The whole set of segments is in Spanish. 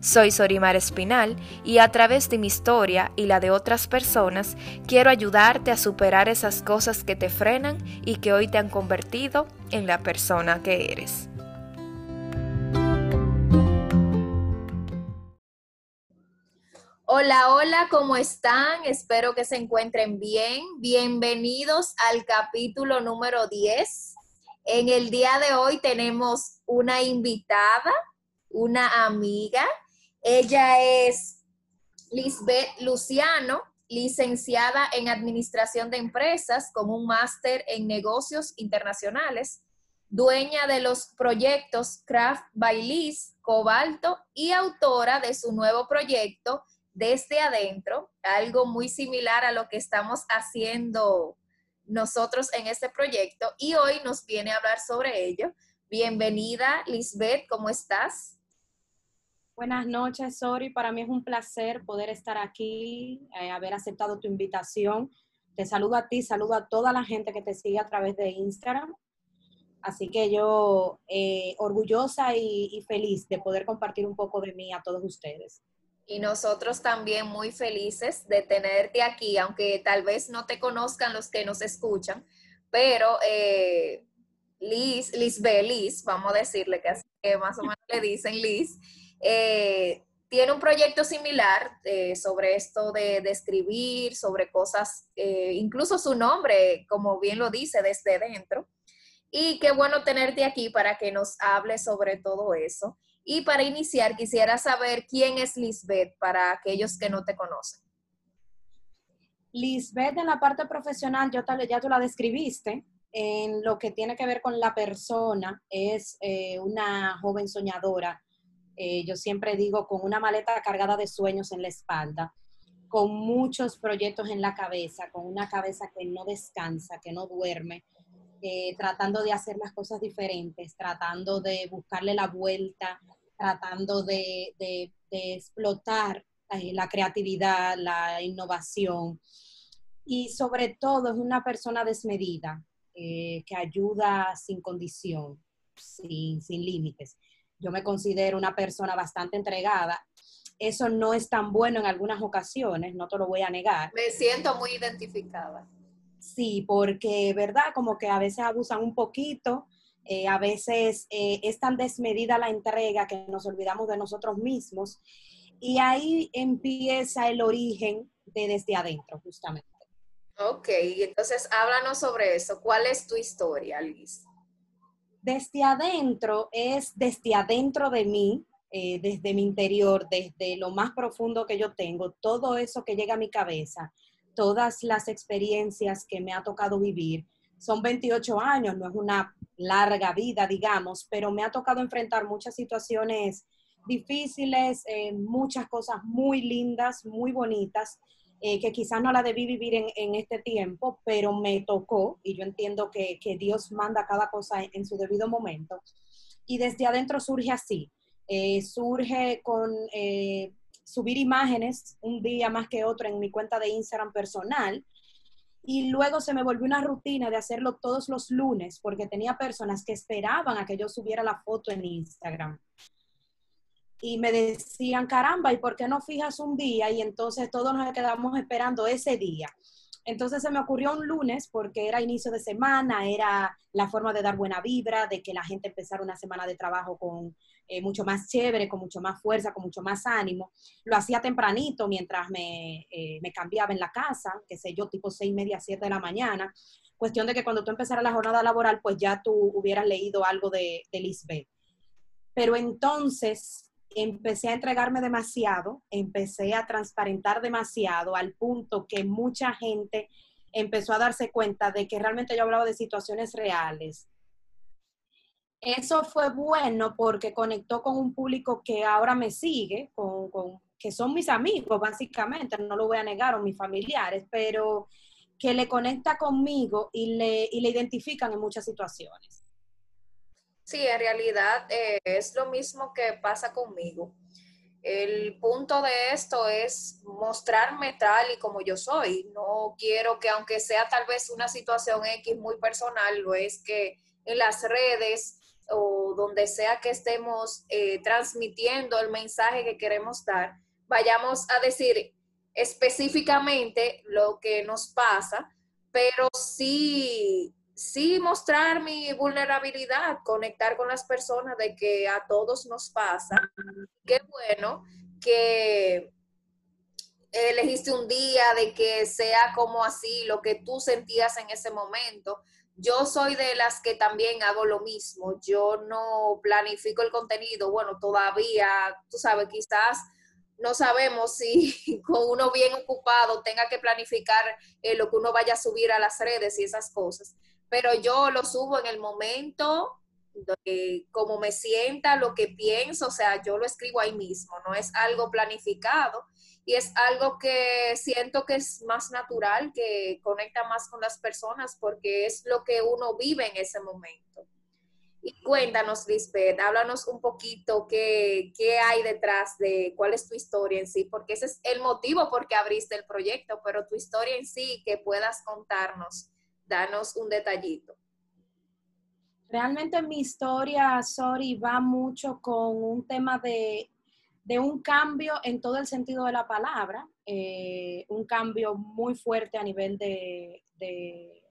Soy Sorimar Espinal y a través de mi historia y la de otras personas quiero ayudarte a superar esas cosas que te frenan y que hoy te han convertido en la persona que eres. Hola, hola, ¿cómo están? Espero que se encuentren bien. Bienvenidos al capítulo número 10. En el día de hoy tenemos una invitada, una amiga ella es Lisbeth Luciano, licenciada en Administración de Empresas con un máster en Negocios Internacionales, dueña de los proyectos Craft by Liz, Cobalto y autora de su nuevo proyecto Desde Adentro, algo muy similar a lo que estamos haciendo nosotros en este proyecto y hoy nos viene a hablar sobre ello. Bienvenida, Lisbeth, ¿cómo estás? Buenas noches, Sori. Para mí es un placer poder estar aquí, eh, haber aceptado tu invitación. Te saludo a ti, saludo a toda la gente que te sigue a través de Instagram. Así que yo eh, orgullosa y, y feliz de poder compartir un poco de mí a todos ustedes. Y nosotros también muy felices de tenerte aquí, aunque tal vez no te conozcan los que nos escuchan, pero eh, Liz, Liz B, Liz, vamos a decirle que, así que más o menos le dicen Liz, eh, tiene un proyecto similar eh, sobre esto de, escribir, sobre cosas, eh, incluso su nombre, como bien lo dice, desde dentro. Y qué bueno tenerte aquí para que nos hable sobre todo eso. Y para iniciar, quisiera saber quién es Lisbeth para aquellos que no te conocen. Lisbeth en la parte profesional, yo tal, ya tú la describiste, en lo que tiene que ver con la persona, es una joven soñadora eh, yo siempre digo, con una maleta cargada de sueños en la espalda, con muchos proyectos en la cabeza, con una cabeza que no descansa, que no duerme, eh, tratando de hacer las cosas diferentes, tratando de buscarle la vuelta, tratando de, explotar eh, la creatividad, la innovación. Y sobre todo es una persona desmedida, que ayuda sin condición, sin, sin límites yo me considero una persona bastante entregada. Eso no es tan bueno en algunas ocasiones, no te lo voy a negar. Me siento muy identificada. Sí, porque, ¿verdad? Como que a veces abusan un poquito, eh, a veces eh, es tan desmedida la entrega que nos olvidamos de nosotros mismos. Y ahí empieza el origen de desde adentro, justamente. Ok, entonces háblanos sobre eso. ¿Cuál es tu historia, Liz? Desde adentro es desde adentro de mí, eh, desde mi interior, desde lo más profundo que yo tengo, todo eso que llega a mi cabeza, todas las experiencias que me ha tocado vivir. Son 28 años, no es una larga vida, digamos, pero me ha tocado enfrentar muchas situaciones difíciles, eh, muchas cosas muy lindas, muy bonitas, eh, que quizás no la debí vivir en, este tiempo, pero me tocó y yo entiendo que, Dios manda cada cosa en, su debido momento. Y desde adentro surge así, eh, surge con eh, subir imágenes un día más que otro en mi cuenta de Instagram personal. Y luego se me volvió una rutina de hacerlo todos los lunes porque tenía personas que esperaban a que yo subiera la foto en Instagram y me decían, caramba, ¿y por qué no fijas un día? Y entonces todos nos quedamos esperando ese día. Entonces se me ocurrió un lunes porque era inicio de semana, era la forma de dar buena vibra, de que la gente empezara una semana de trabajo con eh, mucho más chévere, con mucho más fuerza, con mucho más ánimo. Lo hacía tempranito mientras me, eh, me cambiaba en la casa, qué sé yo, tipo seis media, siete de la mañana. Cuestión de que cuando tú empezaras la jornada laboral, pues ya tú hubieras leído algo de, de Lisbeth. Pero entonces empecé a entregarme demasiado, empecé a transparentar demasiado al punto que mucha gente empezó a darse cuenta de que realmente yo hablaba de situaciones reales. Eso fue bueno porque conectó con un público que ahora me sigue, que son mis amigos, básicamente, no lo voy a negar, o mis familiares, pero que le conecta conmigo y le, y le identifican en muchas situaciones. Sí, en realidad eh, es lo mismo que pasa conmigo. El punto de esto es mostrarme tal y como yo soy. No quiero que aunque sea tal vez una situación X muy personal, lo es que en las redes o donde sea que estemos eh, transmitiendo el mensaje que queremos dar, vayamos a decir específicamente lo que nos pasa, pero sí, sí mostrar mi vulnerabilidad, conectar con las personas de que a todos nos pasa. Qué bueno que elegiste un día de que sea como así, lo que tú sentías en ese momento. Yo soy de las que también hago lo mismo. Yo no planifico el contenido. Bueno, todavía, tú sabes, quizás no sabemos si con uno bien ocupado tenga que planificar eh, lo que uno vaya a subir a las redes y esas cosas. Pero yo lo subo en el momento, como me sienta, lo que pienso, o sea, yo lo escribo ahí mismo, no es algo planificado y es algo que siento que es más natural, que conecta más con las personas porque es lo que uno vive en ese momento. Y cuéntanos, Lisbeth, háblanos un poquito qué, qué hay detrás de cuál es tu historia en sí, porque ese es el motivo por qué abriste el proyecto, pero tu historia en sí, que puedas contarnos, danos un detallito. Realmente mi historia, sorry, va mucho con un tema de, un cambio en todo el sentido de la palabra, eh, un cambio muy fuerte a nivel de,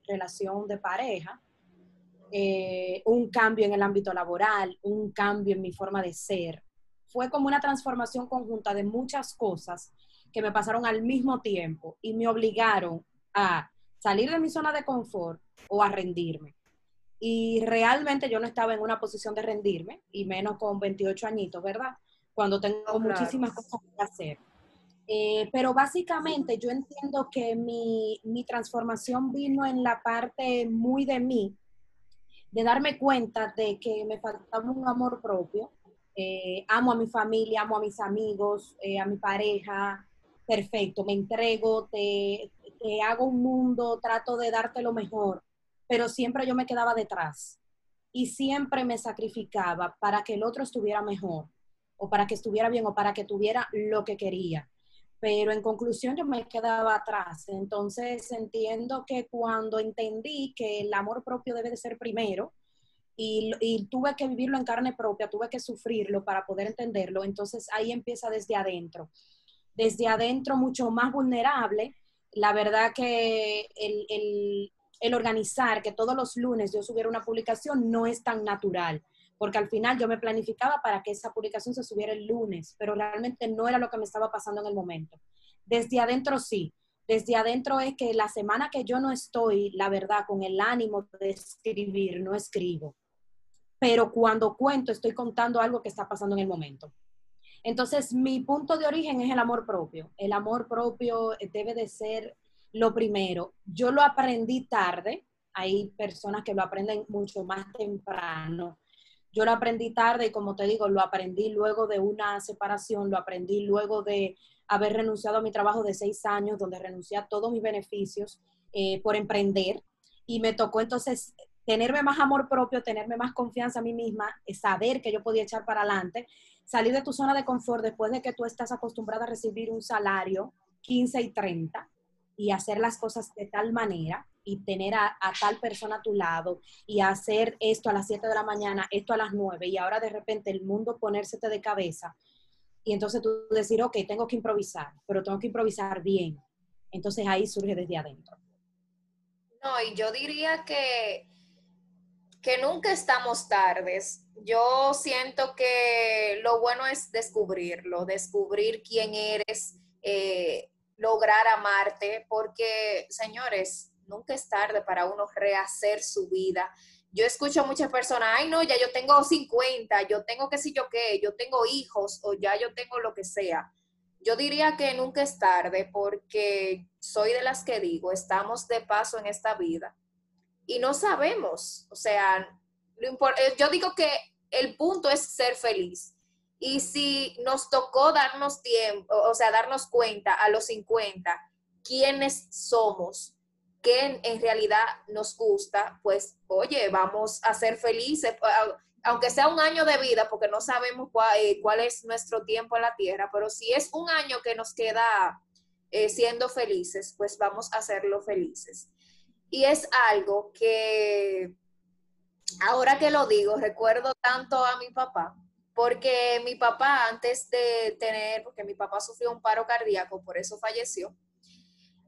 relación de pareja, eh, un cambio en el ámbito laboral, un cambio en mi forma de ser. Fue como una transformación conjunta de muchas cosas que me pasaron al mismo tiempo y me obligaron a salir de mi zona de confort o a rendirme. Y realmente yo no estaba en una posición de rendirme, y menos con 28 añitos, ¿verdad? Cuando tengo muchísimas cosas que hacer. Eh, pero básicamente yo entiendo que mi, mi, transformación vino en la parte muy de mí, de darme cuenta de que me faltaba un amor propio. Eh, amo a mi familia, amo a mis amigos, eh, a mi pareja, perfecto, me entrego, te, hago un mundo, trato de darte lo mejor pero siempre yo me quedaba detrás y siempre me sacrificaba para que el otro estuviera mejor o para que estuviera bien o para que tuviera lo que quería. Pero en conclusión yo me quedaba atrás. Entonces entiendo que cuando entendí que el amor propio debe de ser primero y tuve que vivirlo en carne propia, tuve que sufrirlo para poder entenderlo, entonces ahí empieza desde adentro. Desde adentro mucho más vulnerable. La verdad que el, el organizar que todos los lunes yo subiera una publicación no es tan natural, porque al final yo me planificaba para que esa publicación se subiera el lunes, pero realmente no era lo que me estaba pasando en el momento. Desde adentro sí, desde adentro es que la semana que yo no estoy, la verdad, con el ánimo de escribir, no escribo. Pero cuando cuento, estoy contando algo que está pasando en el momento. Entonces, mi punto de origen es el amor propio. El amor propio debe de ser lo primero, yo lo aprendí tarde, hay personas que lo aprenden mucho más temprano. Yo lo aprendí tarde y como te digo, lo aprendí luego de una separación, lo aprendí luego de haber renunciado a mi trabajo de seis años, donde renuncié a todos mis beneficios eh, por emprender. Y me tocó entonces tenerme más amor propio, tenerme más confianza a mí misma, saber que yo podía echar para adelante, salir de tu zona de confort después de que tú estás acostumbrada a recibir un salario 15 y 30 y hacer las cosas de tal manera y tener a, tal persona a tu lado y hacer esto a las 7 de la mañana, esto a las 9 y ahora de repente el mundo ponérsete de cabeza y entonces tú decir, ok, tengo que improvisar, pero tengo que improvisar bien. Entonces ahí surge desde adentro. No, y yo diría que, que nunca estamos tardes. Yo siento que lo bueno es descubrirlo, descubrir quién eres, eh, lograr amarte, porque, señores, nunca es tarde para uno rehacer su vida. Yo escucho a muchas personas, ay no, ya yo tengo 50, yo tengo qué sé yo qué, yo tengo hijos o ya yo tengo lo que sea. Yo diría que nunca es tarde porque soy de las que digo, estamos de paso en esta vida y no sabemos, o sea, eh, yo digo que el punto es ser feliz Y si nos tocó darnos tiempo, o sea, darnos cuenta a los 50 quiénes somos, qué en, realidad nos gusta, pues, oye, vamos a ser felices, aunque sea un año de vida, porque no sabemos eh, cuál, es nuestro tiempo en la tierra, pero si es un año que nos queda eh, siendo felices, pues vamos a hacerlo felices. Y es algo que, ahora que lo digo, recuerdo tanto a mi papá, porque mi papá antes de tener, porque mi papá sufrió un paro cardíaco, por eso falleció,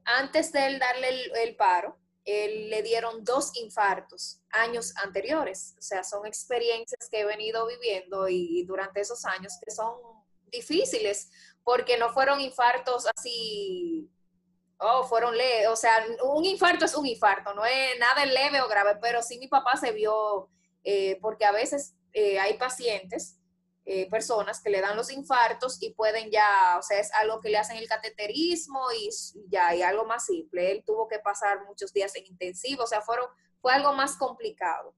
antes de él darle el, paro, él le dieron dos infartos años anteriores. O sea, son experiencias que he venido viviendo y, durante esos años que son difíciles porque no fueron infartos así, oh, fueron leves. O sea, un infarto es un infarto, no es nada leve o grave, pero sí mi papá se vio, eh, porque a veces eh, hay pacientes eh, personas que le dan los infartos y pueden ya, o sea, es algo que le hacen el cateterismo y ya, y algo más simple. Él tuvo que pasar muchos días en intensivo, o sea, fueron, fue algo más complicado.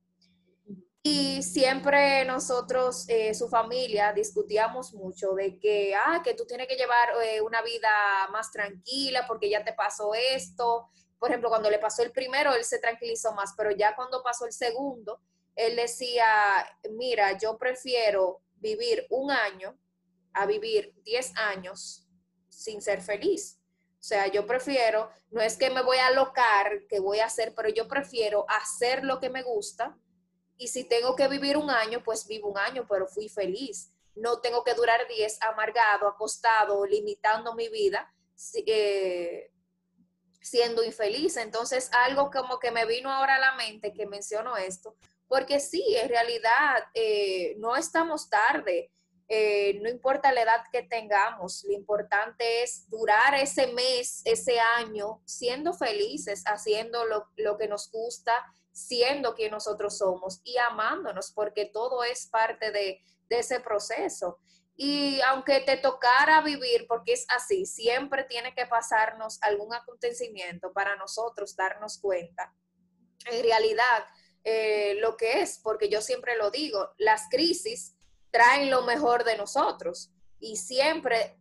Y siempre nosotros, eh, su familia, discutíamos mucho de que, ah, que tú tienes que llevar eh, una vida más tranquila porque ya te pasó esto. Por ejemplo, cuando le pasó el primero, él se tranquilizó más, pero ya cuando pasó el segundo, él decía, mira, yo prefiero vivir un año a vivir 10 años sin ser feliz. O sea, yo prefiero, no es que me voy a alocar, que voy a hacer, pero yo prefiero hacer lo que me gusta y si tengo que vivir un año, pues vivo un año, pero fui feliz. No tengo que durar 10 amargado, acostado, limitando mi vida, eh, siendo infeliz. Entonces, algo como que me vino ahora a la mente que menciono esto, porque sí, en realidad eh, no estamos tarde, eh, no importa la edad que tengamos, lo importante es durar ese mes, ese año, siendo felices, haciendo lo, que nos gusta, siendo quien nosotros somos y amándonos, porque todo es parte de, ese proceso. Y aunque te tocara vivir, porque es así, siempre tiene que pasarnos algún acontecimiento para nosotros darnos cuenta. En realidad, eh, lo que es, porque yo siempre lo digo, las crisis traen lo mejor de nosotros y siempre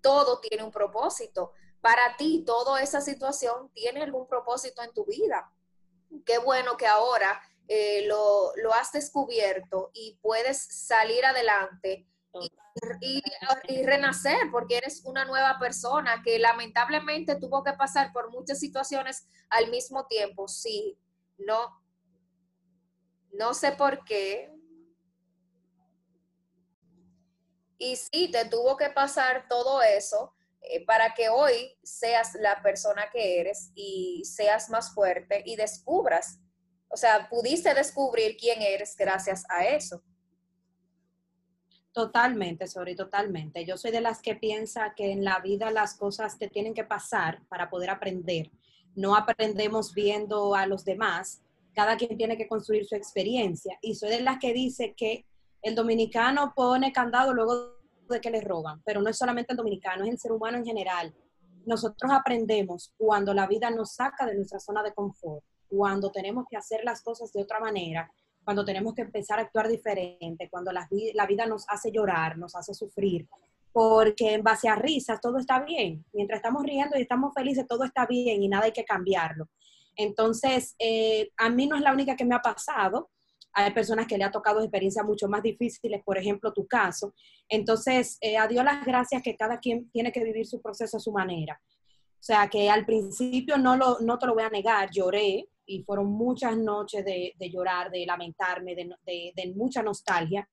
todo tiene un propósito. Para ti, toda esa situación tiene algún propósito en tu vida. Qué bueno que ahora eh, lo, has descubierto y puedes salir adelante y, y, renacer porque eres una nueva persona que lamentablemente tuvo que pasar por muchas situaciones al mismo tiempo. Sí, no, no sé por qué. Y sí, te tuvo que pasar todo eso para que hoy seas la persona que eres y seas más fuerte y descubras. O sea, pudiste descubrir quién eres gracias a eso. Totalmente, sobre totalmente. Yo soy de las que piensa que en la vida las cosas te tienen que pasar para poder aprender. No aprendemos viendo a los demás, cada quien tiene que construir su experiencia. Y soy de las que dice que el dominicano pone candado luego de que le roban, pero no es solamente el dominicano, es el ser humano en general. Nosotros aprendemos cuando la vida nos saca de nuestra zona de confort, cuando tenemos que hacer las cosas de otra manera, cuando tenemos que empezar a actuar diferente, cuando la, la vida nos hace llorar, nos hace sufrir, porque en base a risas todo está bien. Mientras estamos riendo y estamos felices, todo está bien y nada hay que cambiarlo. Entonces, eh, a mí no es la única que me ha pasado. Hay personas que le ha tocado experiencias mucho más difíciles, por ejemplo, tu caso. Entonces, eh, a Dios las gracias que cada quien tiene que vivir su proceso a su manera. O sea, que al principio no, lo, no te lo voy a negar, lloré y fueron muchas noches de, llorar, de lamentarme, de, de mucha nostalgia.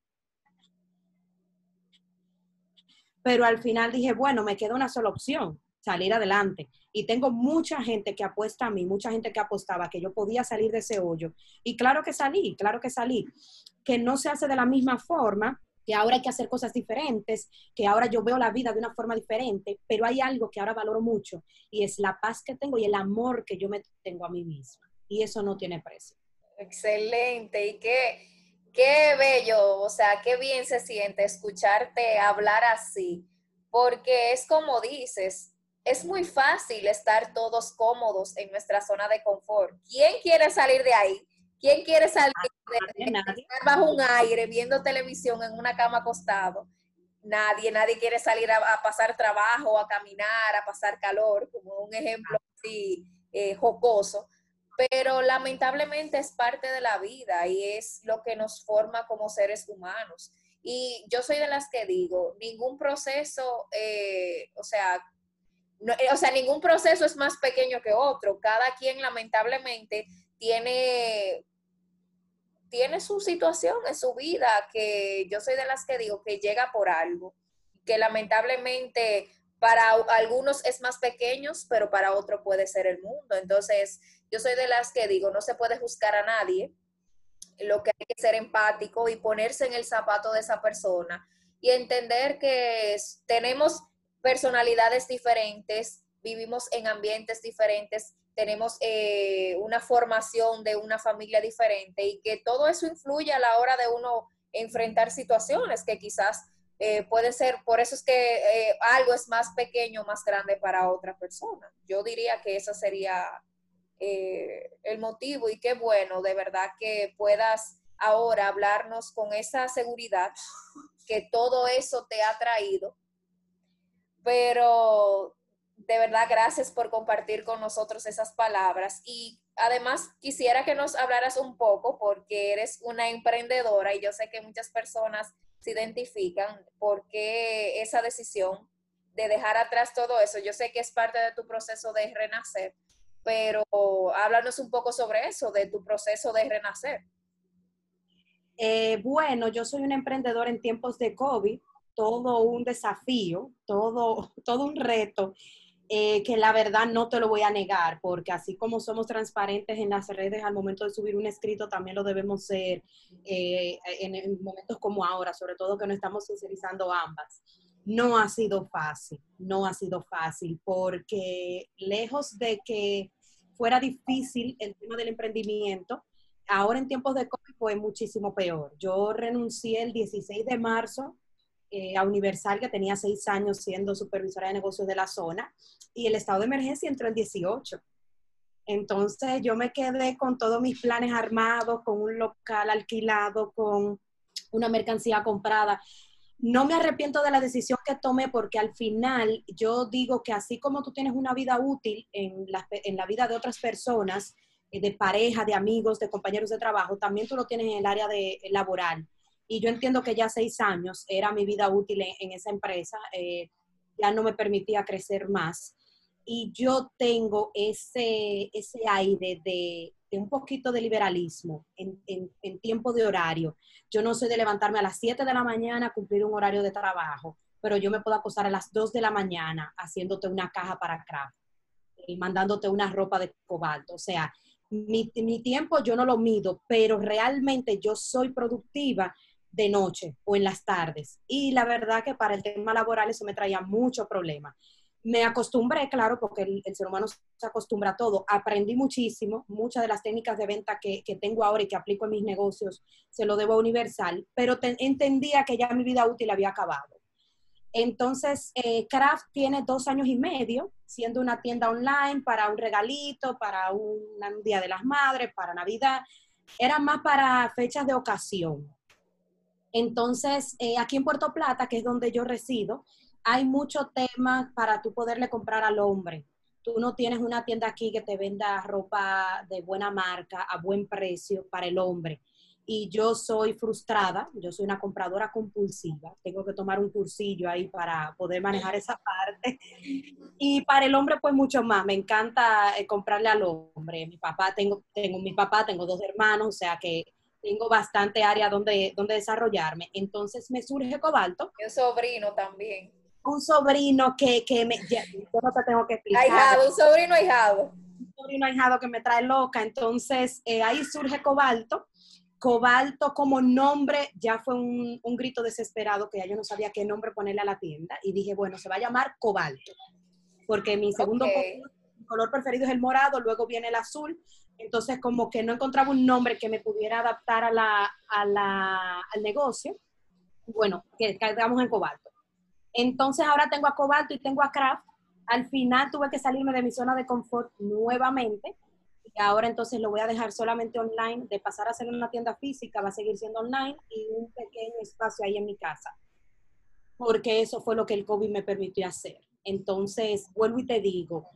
Pero al final dije, bueno, me queda una sola opción, salir adelante. Y tengo mucha gente que apuesta a mí, mucha gente que apostaba que yo podía salir de ese hoyo. Y claro que salí, claro que salí. Que no se hace de la misma forma, que ahora hay que hacer cosas diferentes, que ahora yo veo la vida de una forma diferente, pero hay algo que ahora valoro mucho y es la paz que tengo y el amor que yo me tengo a mí misma. Y eso no tiene precio. Excelente. Y qué, qué bello, o sea, qué bien se siente escucharte hablar así, porque es como dices, es muy fácil estar todos cómodos en nuestra zona de confort. ¿Quién quiere salir de ahí? ¿Quién quiere salir de, estar bajo un aire viendo televisión en una cama acostado? nadie, nadie quiere salir a, pasar trabajo, a caminar, a pasar calor, como un ejemplo así eh, jocoso, pero lamentablemente es parte de la vida y es lo que nos forma como seres humanos. Y yo soy de las que digo, ningún proceso, eh, o sea, eh, o sea, ningún proceso es más pequeño que otro. Cada quien lamentablemente tiene, tiene su situación en su vida que yo soy de las que digo que llega por algo, que lamentablemente para algunos es más pequeño, pero para otro puede ser el mundo. Entonces, yo soy de las que digo, no se puede juzgar a nadie, lo que hay que ser empático y ponerse en el zapato de esa persona y entender que tenemos personalidades diferentes, vivimos en ambientes diferentes, tenemos eh, una formación de una familia diferente y que todo eso influye a la hora de uno enfrentar situaciones que quizás eh, puede ser, por eso es que eh, algo es más pequeño, más grande para otra persona. Yo diría que ese sería el motivo y qué bueno, de verdad, que puedas ahora hablarnos con esa seguridad que todo eso te ha traído pero de verdad gracias por compartir con nosotros esas palabras y además quisiera que nos hablaras un poco porque eres una emprendedora y yo sé que muchas personas se identifican por qué esa decisión de dejar atrás todo eso. Yo sé que es parte de tu proceso de renacer, pero háblanos un poco sobre eso, de tu proceso de renacer. Eh, bueno, yo soy una emprendedora en tiempos de COVID todo un desafío, todo, todo un reto, eh, que la verdad no te lo voy a negar, porque así como somos transparentes en las redes al momento de subir un escrito, también lo debemos ser eh, en, momentos como ahora, sobre todo que no estamos sincerizando ambas. No ha sido fácil, no ha sido fácil, porque lejos de que fuera difícil el tema del emprendimiento, ahora en tiempos de COVID fue muchísimo peor. Yo renuncié el 16 de marzo eh, a Universal, que tenía seis años siendo supervisora de negocios de la zona, y el estado de emergencia entró en 18. Entonces yo me quedé con todos mis planes armados, con un local alquilado, con una mercancía comprada. No me arrepiento de la decisión que tomé porque al final yo digo que así como tú tienes una vida útil en la, en la vida de otras personas, eh, de pareja, de amigos, de compañeros de trabajo, también tú lo tienes en el área de, laboral y yo entiendo que ya seis años era mi vida útil en, esa empresa, eh, ya no me permitía crecer más. Y yo tengo ese, ese aire de, un poquito de liberalismo en, en, tiempo de horario. Yo no soy de levantarme a las 7 de la mañana a cumplir un horario de trabajo, pero yo me puedo acostar a las 2 de la mañana haciéndote una caja para craft y mandándote una ropa de cobalto. O sea, mi, mi tiempo yo no lo mido, pero realmente yo soy productiva de noche o en las tardes. Y la verdad que para el tema laboral eso me traía mucho problema. Me acostumbré, claro, porque el, ser humano se acostumbra a todo. Aprendí muchísimo, muchas de las técnicas de venta que, tengo ahora y que aplico en mis negocios se lo debo a Universal, pero entendía que ya mi vida útil había acabado. Entonces, eh, Craft tiene dos años y medio, siendo una tienda online para un regalito, para un, un Día de las Madres, para Navidad. Era más para fechas de ocasión. Entonces, eh, aquí en Puerto Plata, que es donde yo resido, hay mucho tema para tú poderle comprar al hombre. Tú no tienes una tienda aquí que te venda ropa de buena marca a buen precio para el hombre. Y yo soy frustrada, yo soy una compradora compulsiva. Tengo que tomar un cursillo ahí para poder manejar esa parte. Y para el hombre, pues mucho más. Me encanta eh, comprarle al hombre. Mi papá, tengo, tengo mi papá, tengo dos hermanos, o sea que tengo bastante área donde, donde desarrollarme. Entonces me surge Cobalto. un sobrino también. Un sobrino que, que me, yo no te tengo que explicar. Ahijado, un sobrino ahijado. Un sobrino ahijado que me trae loca. Entonces eh, ahí surge Cobalto. Cobalto como nombre ya fue un, un, grito desesperado que ya yo no sabía qué nombre ponerle a la tienda y dije, bueno, se va a llamar Cobalto, porque mi segundo color preferido es el morado, luego viene el azul, entonces, como que no encontraba un nombre que me pudiera adaptar a la, al negocio, bueno, que caigamos en cobalto. Entonces, ahora tengo a cobalto y tengo a craft. Al final tuve que salirme de mi zona de confort nuevamente. Y ahora entonces lo voy a dejar solamente online. De pasar a ser una tienda física, va a seguir siendo online y un pequeño espacio ahí en mi casa. porque eso fue lo que el COVID me permitió hacer. Entonces, vuelvo y te digo,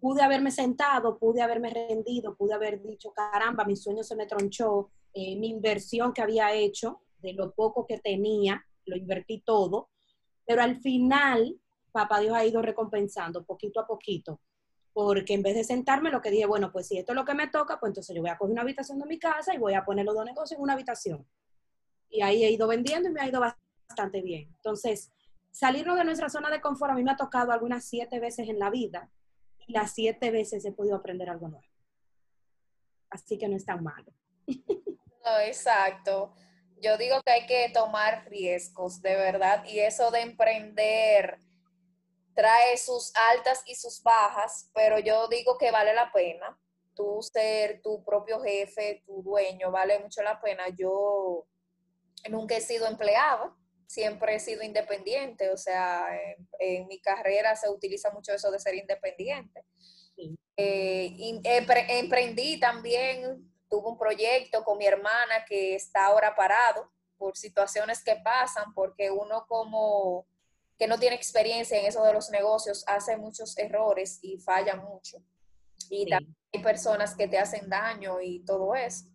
pude haberme sentado, pude haberme rendido, pude haber dicho, caramba, mi sueño se me tronchó, eh, mi inversión que había hecho, de lo poco que tenía, lo invertí todo, pero al final, papá Dios ha ido recompensando poquito a poquito, porque en vez de sentarme, lo que dije, bueno, pues si esto es lo que me toca, pues entonces yo voy a coger una habitación de mi casa y voy a poner los dos negocios en una habitación. Y ahí he ido vendiendo y me ha ido bastante bien. Entonces, salirnos de nuestra zona de confort a mí me ha tocado algunas siete veces en la vida las siete veces he podido aprender algo nuevo. Así que no es tan malo. No, exacto. Yo digo que hay que tomar riesgos, de verdad, y eso de emprender trae sus altas y sus bajas, pero yo digo que vale la pena. Tú ser tu propio jefe, tu dueño, vale mucho la pena. Yo nunca he sido empleada, siempre he sido independiente, o sea, en, mi carrera se utiliza mucho eso de ser independiente. Eh, emprendí también, tuve un proyecto con mi hermana que está ahora parado por situaciones que pasan, porque uno como que no tiene experiencia en eso de los negocios hace muchos errores y falla mucho. Y también hay personas que te hacen daño y todo eso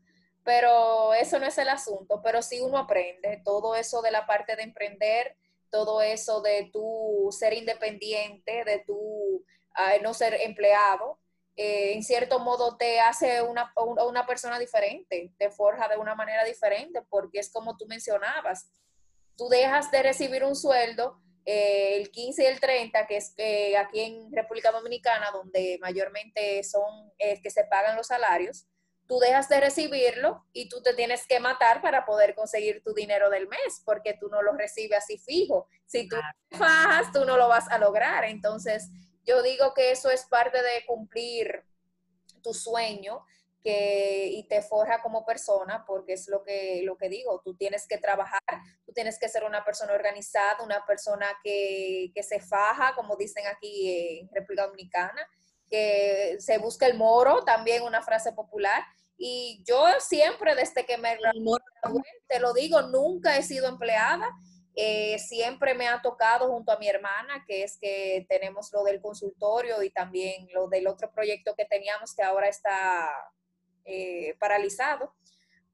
pero eso no es el asunto, pero sí uno aprende todo eso de la parte de emprender, todo eso de tu ser independiente, de tu no ser empleado, eh, en cierto modo te hace una, una, persona diferente, te forja de una manera diferente, porque es como tú mencionabas, tú dejas de recibir un sueldo eh, el 15 y el 30, que es eh, aquí en República Dominicana, donde mayormente son que se pagan los salarios, tú dejas de recibirlo y tú te tienes que matar para poder conseguir tu dinero del mes, porque tú no lo recibes así fijo. Si tú te fajas, tú no lo vas a lograr. Entonces, yo digo que eso es parte de cumplir tu sueño que, y te forja como persona, porque es lo que, lo que digo, tú tienes que trabajar, tú tienes que ser una persona organizada, una persona que, que se faja, como dicen aquí en República Dominicana, que se busca el moro, también una frase popular. Y yo siempre, desde que me te lo digo, nunca he sido empleada. Eh, siempre me ha tocado junto a mi hermana, que es que tenemos lo del consultorio y también lo del otro proyecto que teníamos que ahora está eh, paralizado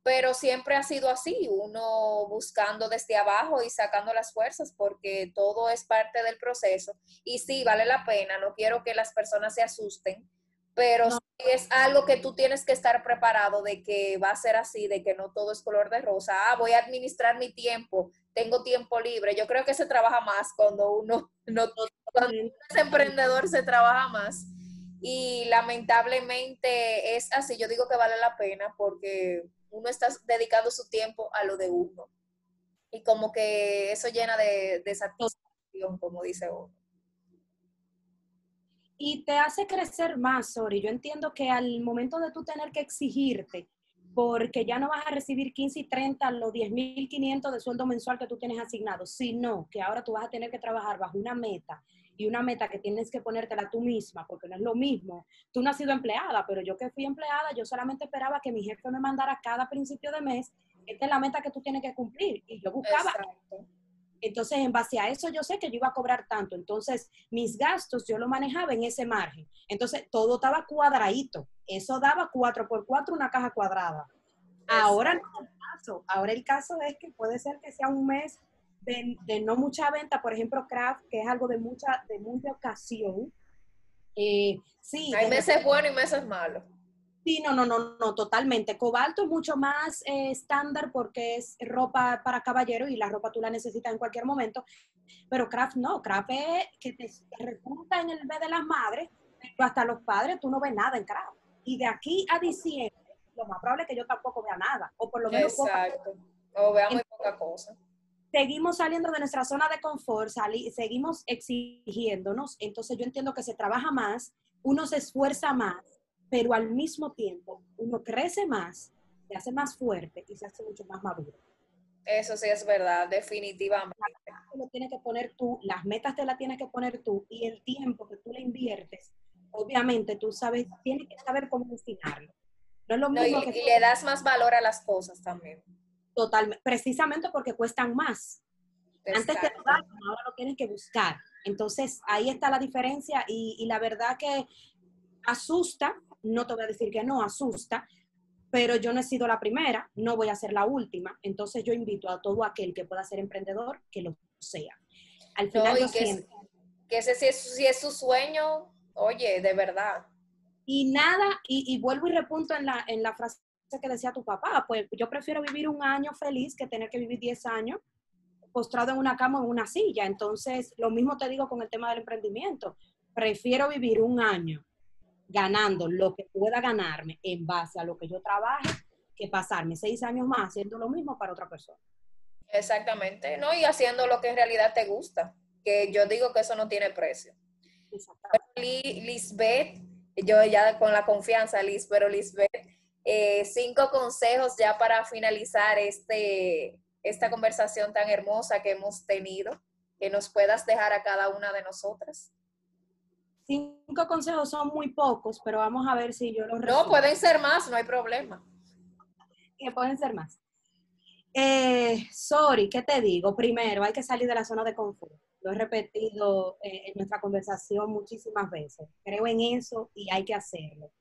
pero siempre ha sido así, uno buscando desde abajo y sacando las fuerzas porque todo es parte del proceso. Y sí, vale la pena, no quiero que las personas se asusten, pero sí es algo que tú tienes que estar preparado de que va a ser así, de que no todo es color de rosa. Ah, voy a administrar mi tiempo, tengo tiempo libre. Yo creo que se trabaja más cuando uno, no, cuando uno es emprendedor, se trabaja más. Y lamentablemente es así, yo digo que vale la pena porque uno está dedicando su tiempo a lo de uno. Y como que eso llena de, satisfacción, como dice uno. Y te hace crecer más, Sori. Yo entiendo que al momento de tú tener que exigirte, porque ya no vas a recibir 15 y 30, los 10.500 de sueldo mensual que tú tienes asignado, sino que ahora tú vas a tener que trabajar bajo una meta y una meta que tienes que ponértela tú misma, porque no es lo mismo. Tú no has sido empleada, pero yo que fui empleada, yo solamente esperaba que mi jefe me mandara cada principio de mes, esta es la meta que tú tienes que cumplir. Y yo buscaba. Entonces, en base a eso, yo sé que yo iba a cobrar tanto. Entonces, mis gastos yo lo manejaba en ese margen. Entonces, todo estaba cuadradito. Eso daba cuatro por cuatro una caja cuadrada. Ahora no el caso. Ahora el caso es que puede ser que sea un mes de, no mucha venta, por ejemplo, craft, que es algo de mucha, de mucha ocasión. Eh, sí. Hay meses buenos y meses malos. Sí, no, no, no, no, totalmente. Cobalto es mucho más eh, estándar porque es ropa para caballero y la ropa tú la necesitas en cualquier momento. Pero craft no, craft es que te, resulta en el mes de las madres, pero hasta los padres tú no ves nada en craft. Y de aquí a diciembre, lo más probable es que yo tampoco vea nada, o por lo menos Exacto. O vea muy poca cosa seguimos saliendo de nuestra zona de confort, seguimos exigiéndonos, entonces yo entiendo que se trabaja más, uno se esfuerza más, pero al mismo tiempo uno crece más, se hace más fuerte y se hace mucho más maduro. Eso sí es verdad, definitivamente. Lo tienes que poner tú, las metas te las tienes que poner tú y el tiempo que tú le inviertes, obviamente tú sabes, tienes que saber cómo destinarlo. No es lo mismo y, que y le das más valor a las cosas también. Totalmente, precisamente porque cuestan más. Antes te lo daban, ahora lo tienes que buscar. Entonces, ahí está la diferencia y, y la verdad que asusta, no te voy a decir que no, asusta, pero yo no he sido la primera, no voy a ser la última. Entonces yo invito a todo aquel que pueda ser emprendedor que lo sea. Al final que, que, ese si es, es, su sueño, oye, de verdad. Y nada, y, vuelvo y repunto en la, en la frase que decía tu papá, pues yo prefiero vivir un año feliz que tener que vivir 10 años postrado en una cama o en una silla. Entonces, lo mismo te digo con el tema del emprendimiento. Prefiero vivir un año ganando lo que pueda ganarme en base a lo que yo trabaje que pasarme seis años más haciendo lo mismo para otra persona. Exactamente, ¿no? Y haciendo lo que en realidad te gusta, que yo digo que eso no tiene precio. Lisbeth, yo ya con la confianza, Liz, pero Lisbeth, eh, cinco consejos ya para finalizar este, esta conversación tan hermosa que hemos tenido, que nos puedas dejar a cada una de nosotras. Cinco consejos son muy pocos, pero vamos a ver si yo los resuelvo. No, pueden ser más, no hay problema. Que pueden ser más. Eh, sorry, ¿qué te digo? Primero, hay que salir de la zona de confort. Lo he repetido eh, en nuestra conversación muchísimas veces. Creo en eso y hay que hacerlo,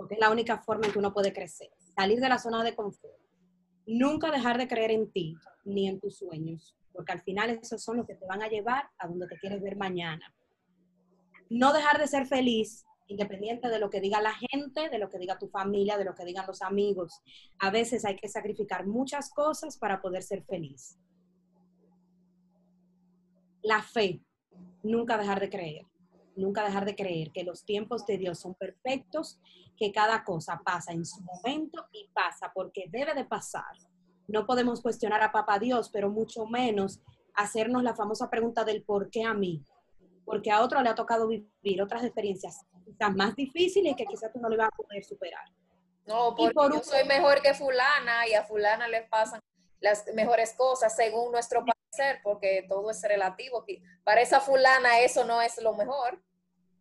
porque es la única forma en que uno puede crecer. Salir de la zona de confort. Nunca dejar de creer en ti ni en tus sueños, porque al final esos son los que te van a llevar a donde te quieres ver mañana. No dejar de ser feliz, independiente de lo que diga la gente, de lo que diga tu familia, de lo que digan los amigos. A veces hay que sacrificar muchas cosas para poder ser feliz. La fe, nunca dejar de creer nunca dejar de creer que los tiempos de Dios son perfectos, que cada cosa pasa en su momento y pasa porque debe de pasar. No podemos cuestionar a Papá Dios, pero mucho menos hacernos la famosa pregunta del por qué a mí, porque a otro le ha tocado vivir otras experiencias quizás más difíciles que quizás tú no le vas a poder superar. No, porque yo soy mejor que fulana y a fulana le pasan las mejores cosas según nuestro parecer, porque todo es relativo. Para esa fulana eso no es lo mejor.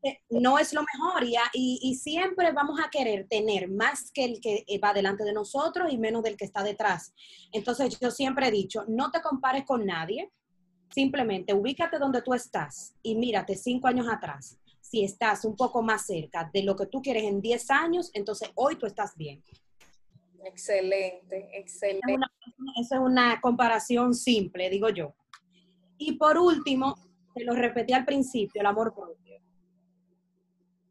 Eh, no es lo mejor y, y, siempre vamos a querer tener más que el que va delante de nosotros y menos del que está detrás. Entonces yo siempre he dicho, no te compares con nadie, simplemente ubícate donde tú estás y mírate cinco años atrás. Si estás un poco más cerca de lo que tú quieres en diez años, entonces hoy tú estás bien. Excelente, excelente. esa es una comparación simple, digo yo. Y por último, te lo repetí al principio, el amor propio.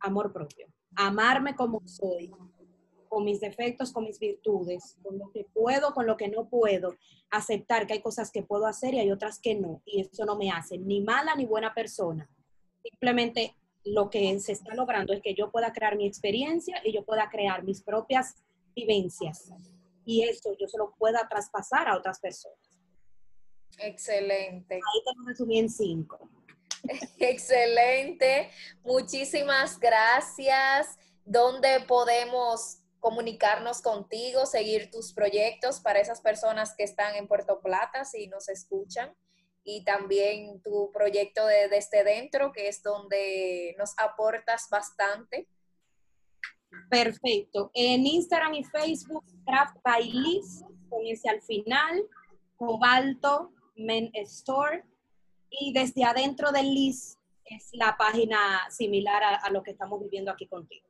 Amor propio. Amarme como soy, con mis defectos, con mis virtudes, con lo que puedo, con lo que no puedo. Aceptar que hay cosas que puedo hacer y hay otras que no. Y eso no me hace ni mala ni buena persona. Simplemente lo que se está logrando es que yo pueda crear mi experiencia y yo pueda crear mis propias vivencias y eso yo se lo pueda traspasar a otras personas. Excelente. Ahí te lo resumí en cinco. Excelente. Muchísimas gracias. ¿Dónde podemos comunicarnos contigo, seguir tus proyectos para esas personas que están en Puerto Plata, si nos escuchan? Y también tu proyecto de Desde Dentro, que es donde nos aportas bastante Perfecto. En Instagram y Facebook, Craft by Liz, al final, Cobalto Men Store. Y desde adentro de Liz es la página similar a, lo que estamos viviendo aquí contigo.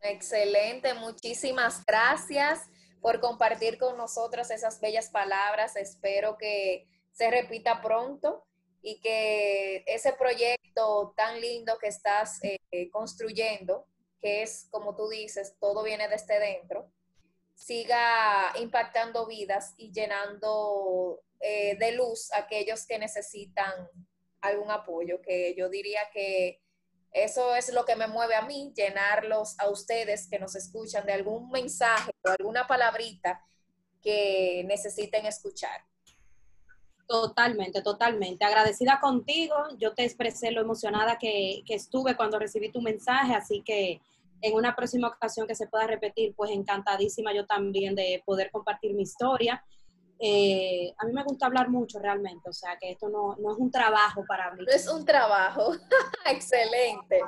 Excelente, muchísimas gracias por compartir con nosotros esas bellas palabras. Espero que se repita pronto y que ese proyecto tan lindo que estás eh, construyendo que es, como tú dices, todo viene desde dentro, siga impactando vidas y llenando eh, de luz a aquellos que necesitan algún apoyo, que yo diría que eso es lo que me mueve a mí, llenarlos a ustedes que nos escuchan de algún mensaje o alguna palabrita que necesiten escuchar. Totalmente, totalmente. Agradecida contigo. Yo te expresé lo emocionada que, que, estuve cuando recibí tu mensaje, así que en una próxima ocasión que se pueda repetir, pues encantadísima yo también de poder compartir mi historia. Eh, a mí me gusta hablar mucho realmente, o sea que esto no, no es un trabajo para mí. No es un trabajo, excelente.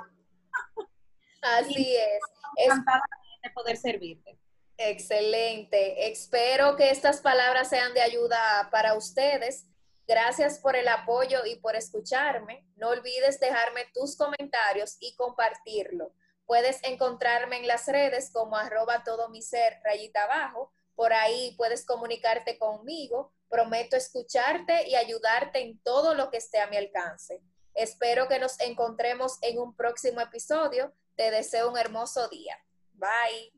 Así es. Encantada de poder servirte. Excelente. Espero que estas palabras sean de ayuda para ustedes Gracias por el apoyo y por escucharme. No olvides dejarme tus comentarios y compartirlo. Puedes encontrarme en las redes como arroba todo mi ser rayita abajo. Por ahí puedes comunicarte conmigo. Prometo escucharte y ayudarte en todo lo que esté a mi alcance. Espero que nos encontremos en un próximo episodio. Te deseo un hermoso día. Bye.